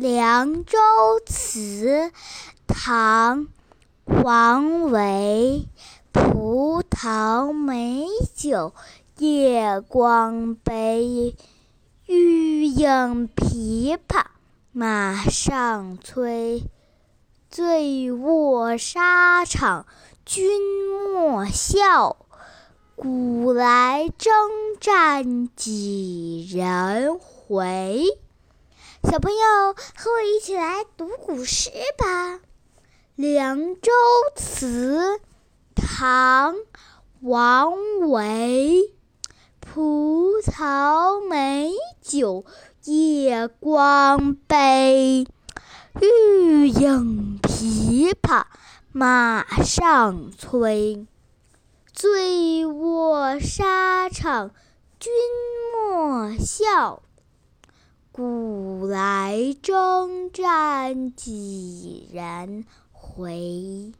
凉州词，唐·王维。葡萄美酒夜光杯，欲饮琵琶马上催。醉卧沙场君莫笑，古来征战几人回？小朋友，和我一起来读古诗吧，《凉州词》唐·王维。葡萄美酒夜光杯，欲饮琵琶马上催。醉卧沙场君莫笑，古来征战几人回？